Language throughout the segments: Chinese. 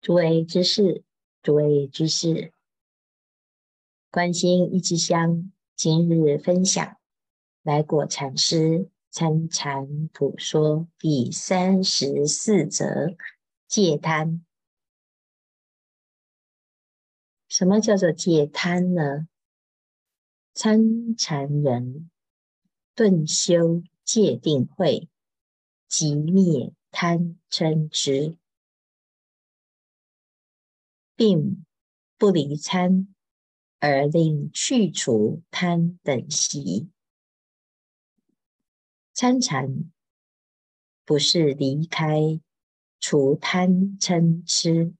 诸位居士，诸位居士，关心一支香，今日分享来果禅师参禅普说第三十四则戒贪。什么叫做戒贪呢？参禅人顿修戒定慧，即灭贪嗔痴。并不离参，而令去除贪等习。参禅不是离开除贪嗔痴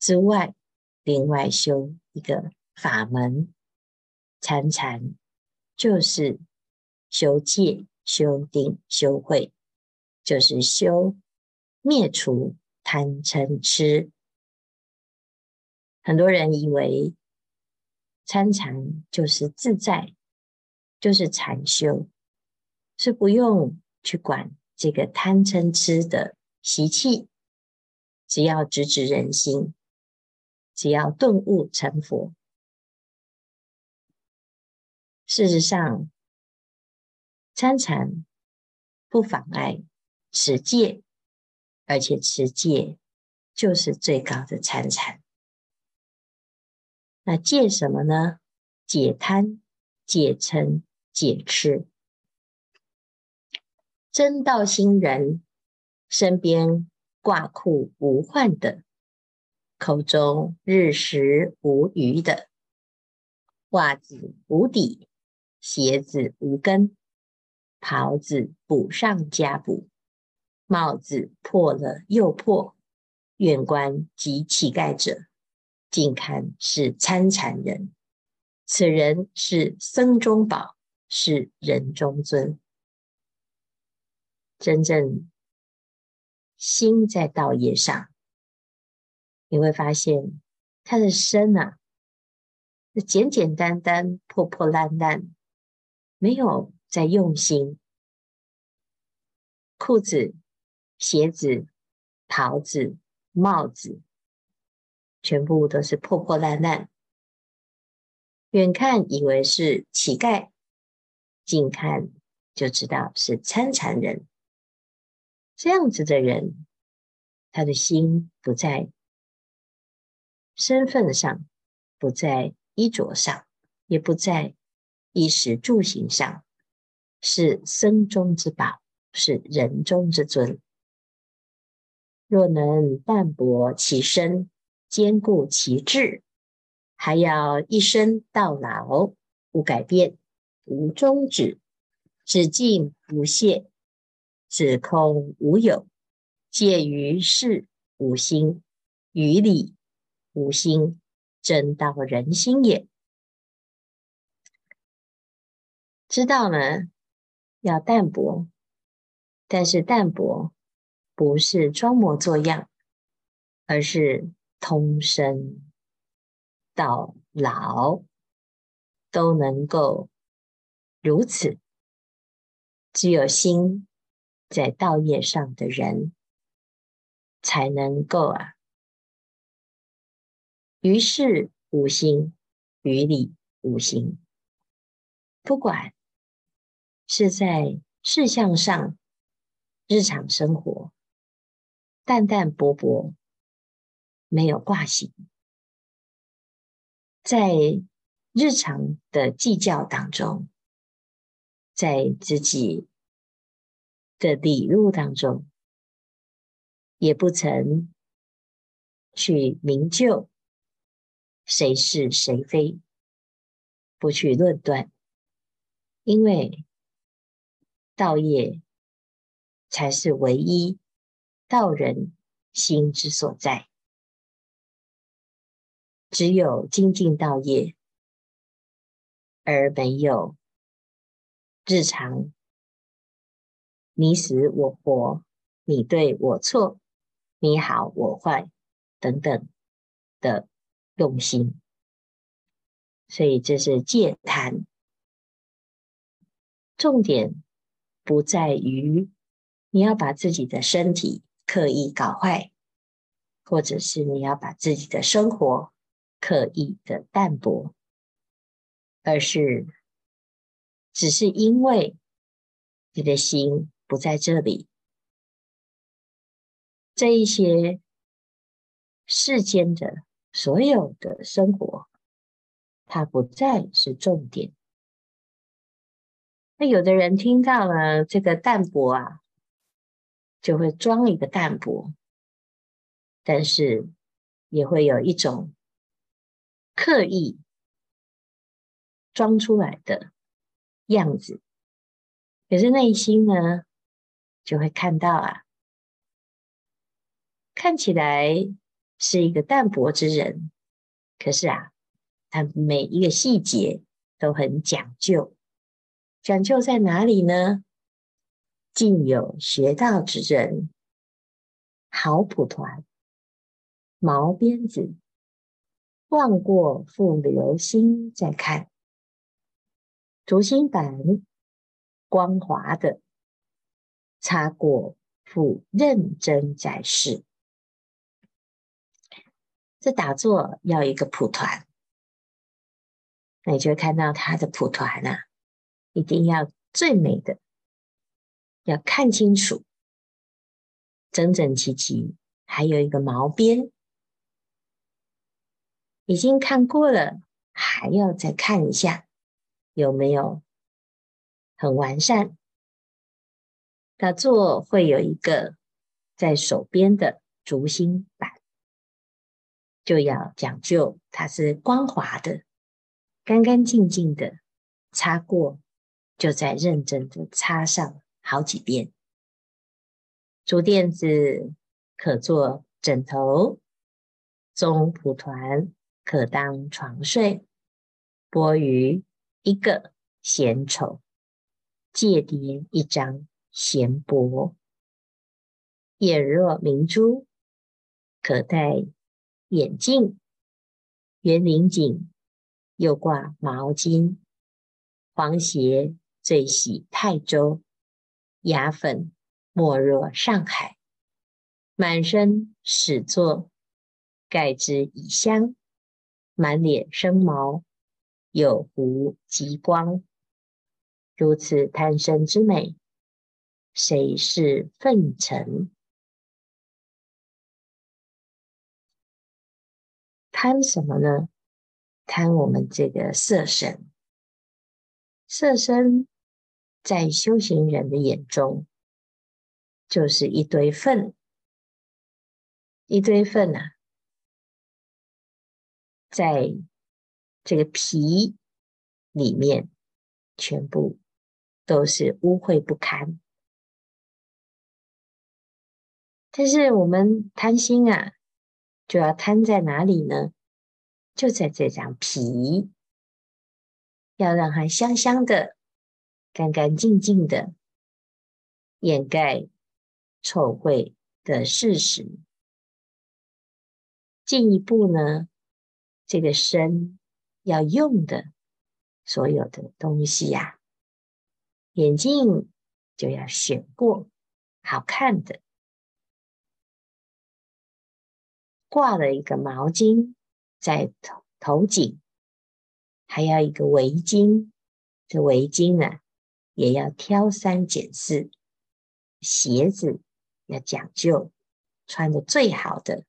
之外，另外修一个法门。参禅就是修戒、修定、修慧，就是修灭除贪嗔痴。很多人以为参禅就是自在，就是禅修，是不用去管这个贪嗔痴的习气，只要直指人心，只要顿悟成佛。事实上，参禅不妨碍持戒，而且持戒就是最高的参禅。那戒什么呢？戒贪、戒嗔、戒痴。真道心人身边挂裤无患的，口中日食无余的，袜子无底，鞋子无跟，袍子补上加补，帽子破了又破，远观及乞丐者。近看是参禅人，此人是僧中宝，是人中尊。真正心在道业上，你会发现他的身啊，那简简单单、破破烂烂，没有在用心。裤子、鞋子、袍子、帽子。全部都是破破烂烂，远看以为是乞丐，近看就知道是参禅人。这样子的人，他的心不在身份上，不在衣着上，也不在衣食住行上，是僧中之宝，是人中之尊。若能淡泊其身，兼顾其志，还要一生到老，无改变，无终止，只尽不懈，只空无有，戒于事无心，于理无心，真道人心也。知道呢，要淡泊，但是淡泊不是装模作样，而是。通身到老都能够如此，只有心在道业上的人，才能够啊，于事无心，于理无心。不管是在事项上，日常生活，淡淡泊泊。没有挂心，在日常的计较当中，在自己的理路当中，也不曾去明就谁是谁非，不去论断，因为道业才是唯一道人心之所在。只有精进道业，而没有日常你死我活、你对我错、你好我坏等等的用心，所以这是戒贪。重点不在于你要把自己的身体刻意搞坏，或者是你要把自己的生活刻意的淡薄，而是只是因为你的心不在这里，这一些世间的所有的生活，它不再是重点。那有的人听到了这个淡薄啊，就会装一个淡薄，但是也会有一种刻意装出来的样子，可是内心呢，就会看到啊，看起来是一个淡泊之人，可是啊，他每一个细节都很讲究。讲究在哪里呢？尽有学道之人，好蒲团，毛鞭子，望过复留心再看，竹心板，光滑的，擦过复认真再试。这打坐要一个蒲团，那你就会看到他的蒲团啊。一定要最美的，要看清楚，整整齐齐，还有一个毛边，已经看过了，还要再看一下有没有很完善。打坐会有一个在手边的竹心板，就要讲究它是光滑的、干干净净的，擦过。就再认真的擦上好几遍。竹垫子可做枕头，中蒲团可当床睡，钵盂一个嫌丑，芥叠一张嫌薄。眼若明珠可戴眼镜，园林景又挂毛巾，黄鞋。最喜泰州，牙粉莫若上海。满身始作，盖之以香。满脸生毛，有狐极光。如此贪生之美，谁是粪尘？贪什么呢？贪我们这个色身，色身。在修行人的眼中，就是一堆粪，一堆粪啊，在这个皮里面，全部都是污秽不堪。但是我们贪心啊，就要贪在哪里呢？就在这张皮，要让它香香的。干干净净的掩盖臭秽的事实。进一步呢，这个身要用的所有的东西呀、啊，眼镜就要选过好看的，挂了一个毛巾在头头颈，还要一个围巾，这围巾呢？也要挑三拣四，鞋子要讲究，穿的最好的，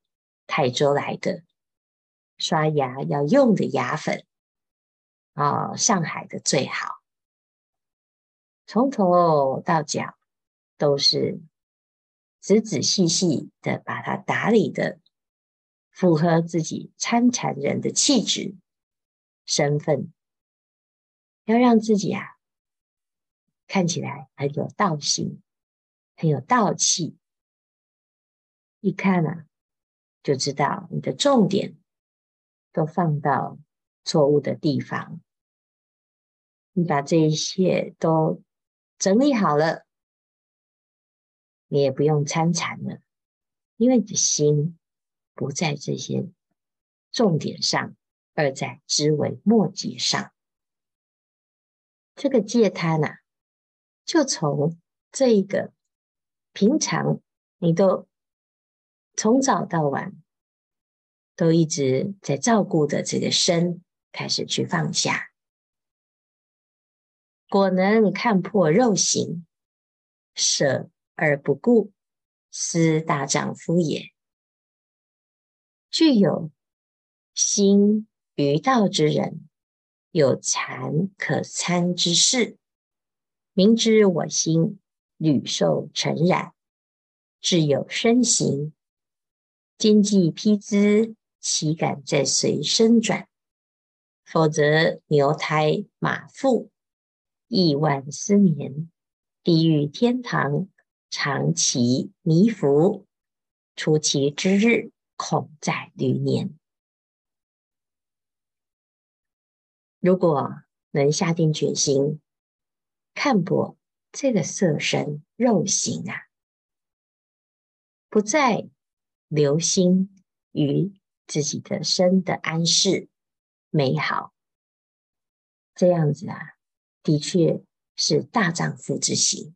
泰州来的，刷牙要用的牙粉，哦，上海的最好，从头到脚都是仔仔细细的把它打理的，符合自己参禅人的气质、身份，要让自己啊。看起来很有道行，很有道气。一看啊，就知道你的重点都放到错误的地方。你把这一切都整理好了，你也不用参禅了，因为你的心不在这些重点上，而在知微末节上。这个戒贪啊。就从这一个平常，你都从早到晚都一直在照顾的这个身，开始去放下。果能看破肉形，舍而不顾，斯大丈夫也。具有心于道之人，有禅可参之事，明知我心屡受尘染，自有身形，经济披之，岂敢再随身转？否则牛胎马腹，亿万丝绵，地狱天堂，常期迷伏，出期之日，恐在虑年。如果能下定决心，看破这个色身肉形啊，不再留心于自己的身的安适美好，这样子啊，的确是大丈夫之行。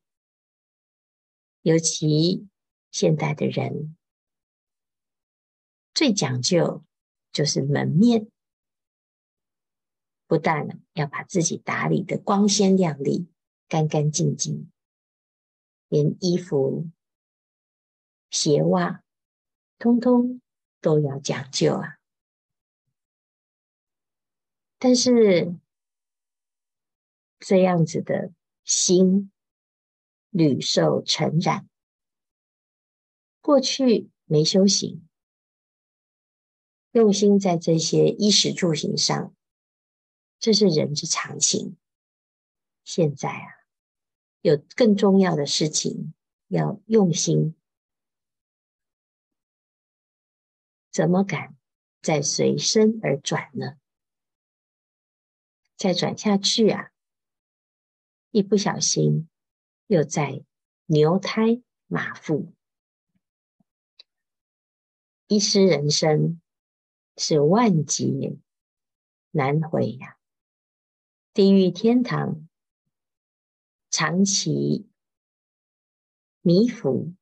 尤其现代的人。最讲究就是门面，不但要把自己打理得光鲜亮丽、干干净净，连衣服、鞋袜，通通都要讲究啊。但是这样子的心屡受尘染，过去没修行。用心在这些衣食住行上，这是人之常情。现在啊，有更重要的事情要用心，怎么敢再随身而转呢？再转下去啊，一不小心又在牛胎马腹，一失人身。是万劫难回呀！地狱天堂长期迷伏，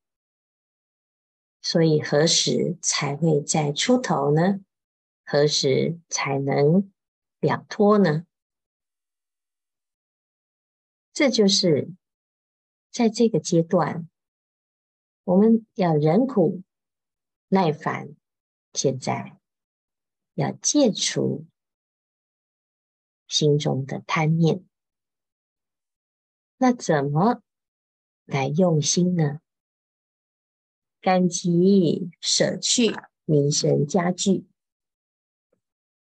所以何时才会再出头呢？何时才能了脱呢？这就是在这个阶段，我们要忍苦耐烦。现在。要戒除心中的贪念，那怎么来用心呢？赶急舍去迷身家具，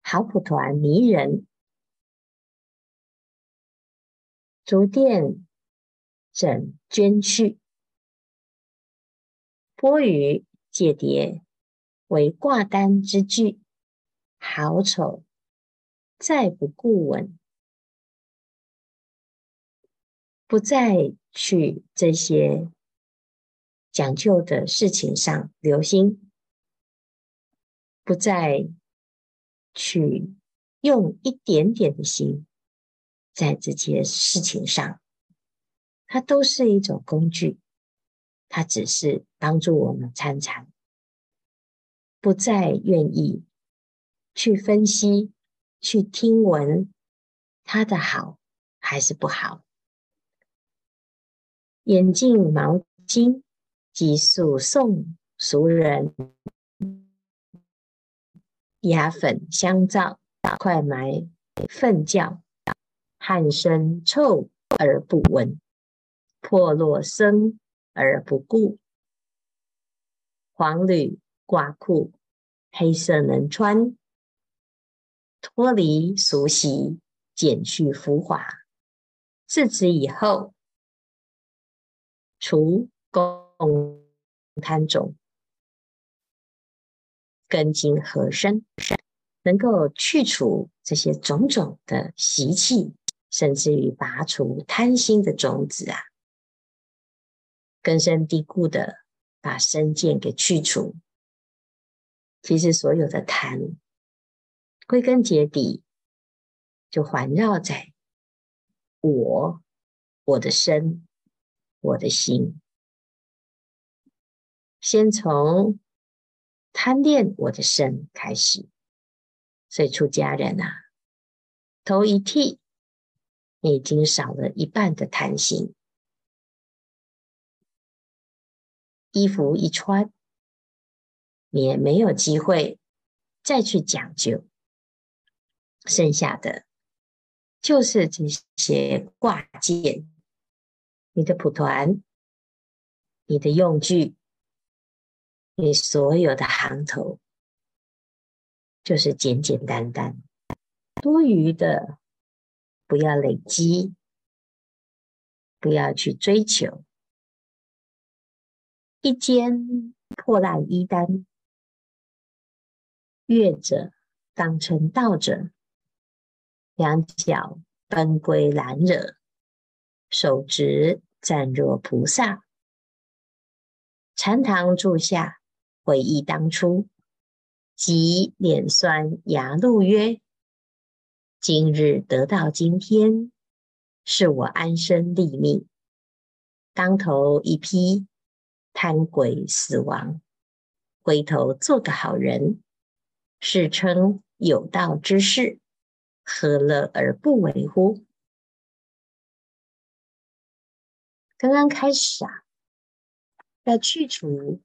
好蒲团迷人，竹垫枕捐去，波鱼、借蝶为挂单之具。好丑，再不顾闻，不再去这些讲究的事情上留心，不再去用一点点的心在这些事情上，它都是一种工具，它只是帮助我们参禅，不再愿意。去分析，去听闻它的好还是不好。眼镜毛巾即速送俗人，牙粉香皂快埋粪窖，汗身臭而不闻，破落生而不顾，黄缕褂裤黑色能穿。脱离俗习，减去浮华，自此以后，除共贪种，根茎合身，能够去除这些种种的习气，甚至于拔除贪心的种子啊，根深蒂固的把身见给去除。其实所有的贪。归根结底，就环绕在我、我的身、我的心。先从贪恋我的身开始。所以出家人啊，头一剃，你已经少了一半的贪心；衣服一穿，你也没有机会再去讲究。剩下的就是这些挂件，你的蒲团，你的用具，你所有的行头，就是简简单单，多余的不要累积，不要去追求。一件破烂衣单，乐者当成道者。两脚奔归兰惹，手执暂若菩萨。禅堂住下，回忆当初，即脸酸牙露曰：“今日得到今天，是我安身立命。当头一批贪鬼死亡，回头做个好人，世称有道之士。”何乐而不为乎？刚刚开始啊，要去除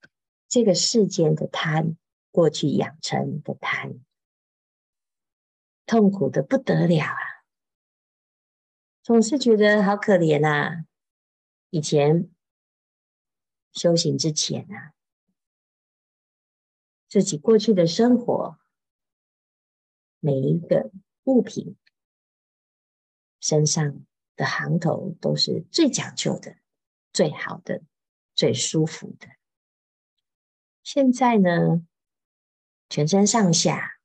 这个世间的贪，过去养成的贪，痛苦的不得了啊！总是觉得好可怜啊！以前修行之前啊，自己过去的生活，每一个。物品身上的行头都是最讲究的、最好的、最舒服的。现在呢，全身上下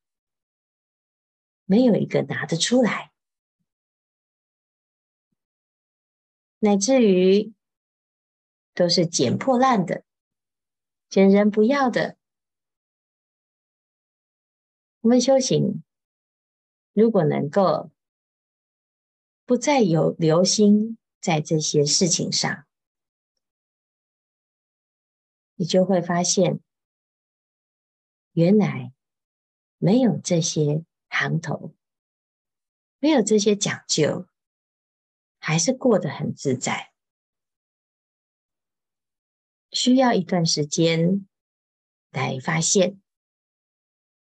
没有一个拿得出来，乃至于都是捡破烂的、捡人不要的。我们修行。如果能够不再有留心在这些事情上，你就会发现，原来没有这些行头，没有这些讲究，还是过得很自在。需要一段时间来发现，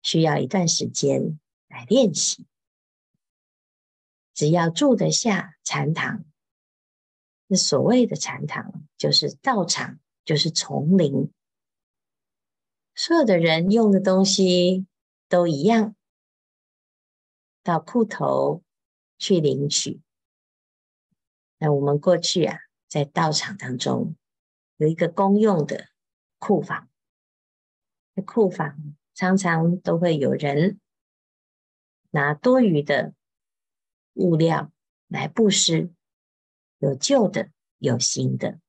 需要一段时间。来练习，只要住得下禅堂，那所谓的禅堂就是道场，就是丛林，所有的人用的东西都一样，到库头去领取。那我们过去啊，在道场当中有一个公用的库房，库房常常都会有人。拿多余的物料来布施，有旧的，有新的，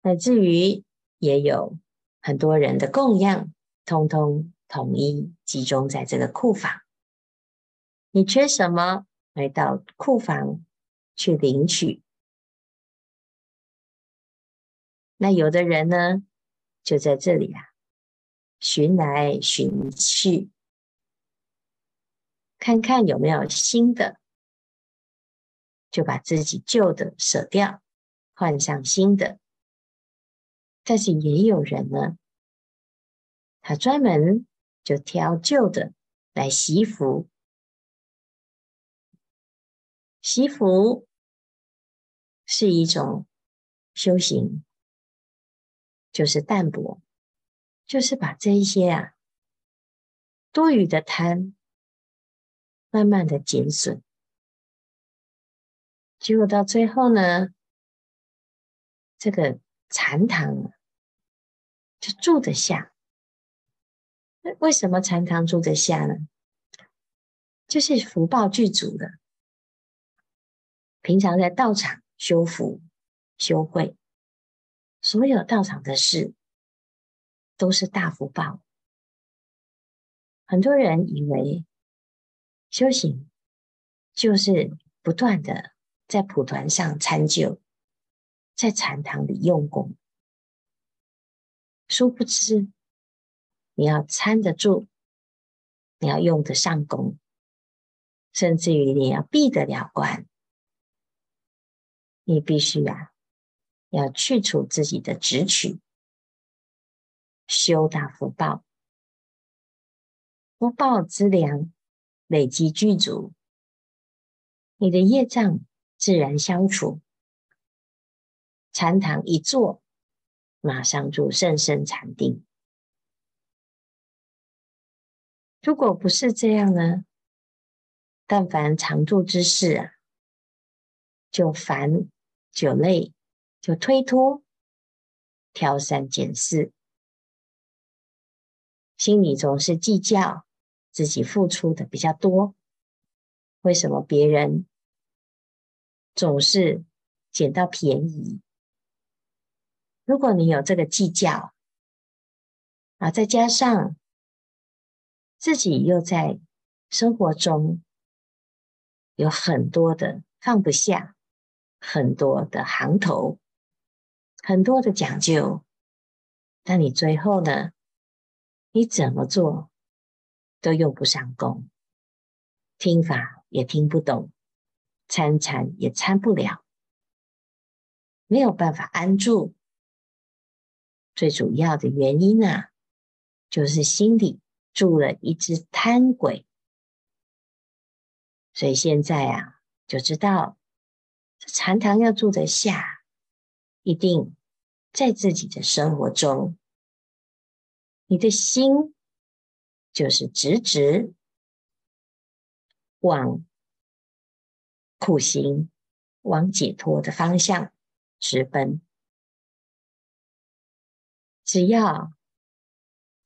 乃至于也有很多人的供养，通通统一集中在这个库房。你缺什么，来到库房去领取。那有的人呢，就在这里啊，寻来寻去。看看有没有新的，就把自己旧的舍掉，换上新的。但是也有人呢，他专门就挑旧的来习福。习福是一种修行，就是淡泊，就是把这一些啊多余的贪。慢慢的减损，结果到最后呢，这个禅堂就住得下。那为什么禅堂住得下呢？就是福报具足的。平常在道场修福、修慧，所有道场的事都是大福报。很多人以为。修行就是不断的在蒲团上参究，在禅堂里用功。殊不知，你要参得住，你要用得上功，甚至于你要闭得了关，你必须啊，要去除自己的执取，修大福报，福报之粮累积具足，你的业障自然消除。禅堂一坐，马上就甚深禅定。如果不是这样呢？但凡常住之事啊，就烦，就累，就推脱，挑三拣四，心里总是计较自己付出的比较多，为什么别人总是捡到便宜？如果你有这个计较啊，再加上自己又在生活中有很多的放不下，很多的行头，很多的讲究，那你最后呢？你怎么做都用不上功，听法也听不懂，参禅也参不了，没有办法安住。最主要的原因呢、啊，就是心里住了一只贪鬼，所以现在啊，就知道这禅堂要住得下，一定在自己的生活中，你的心就是直直往苦行、往解脱的方向直奔。只要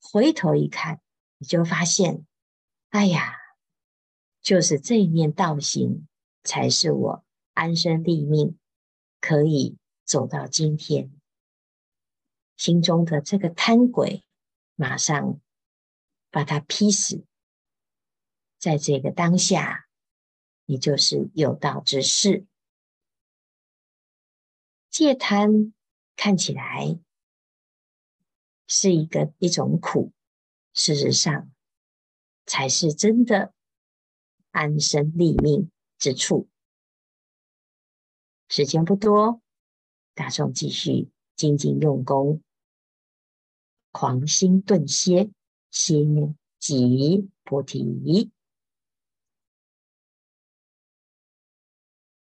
回头一看，你就发现，哎呀，就是这一面道行，才是我安身立命，可以走到今天。心中的这个贪鬼，马上把它劈死。在这个当下，你就是有道之士。戒贪看起来。是一个一种苦，事实上才是真的安身立命之处。时间不多，大众继续精进用功，狂心顿歇，心即菩提。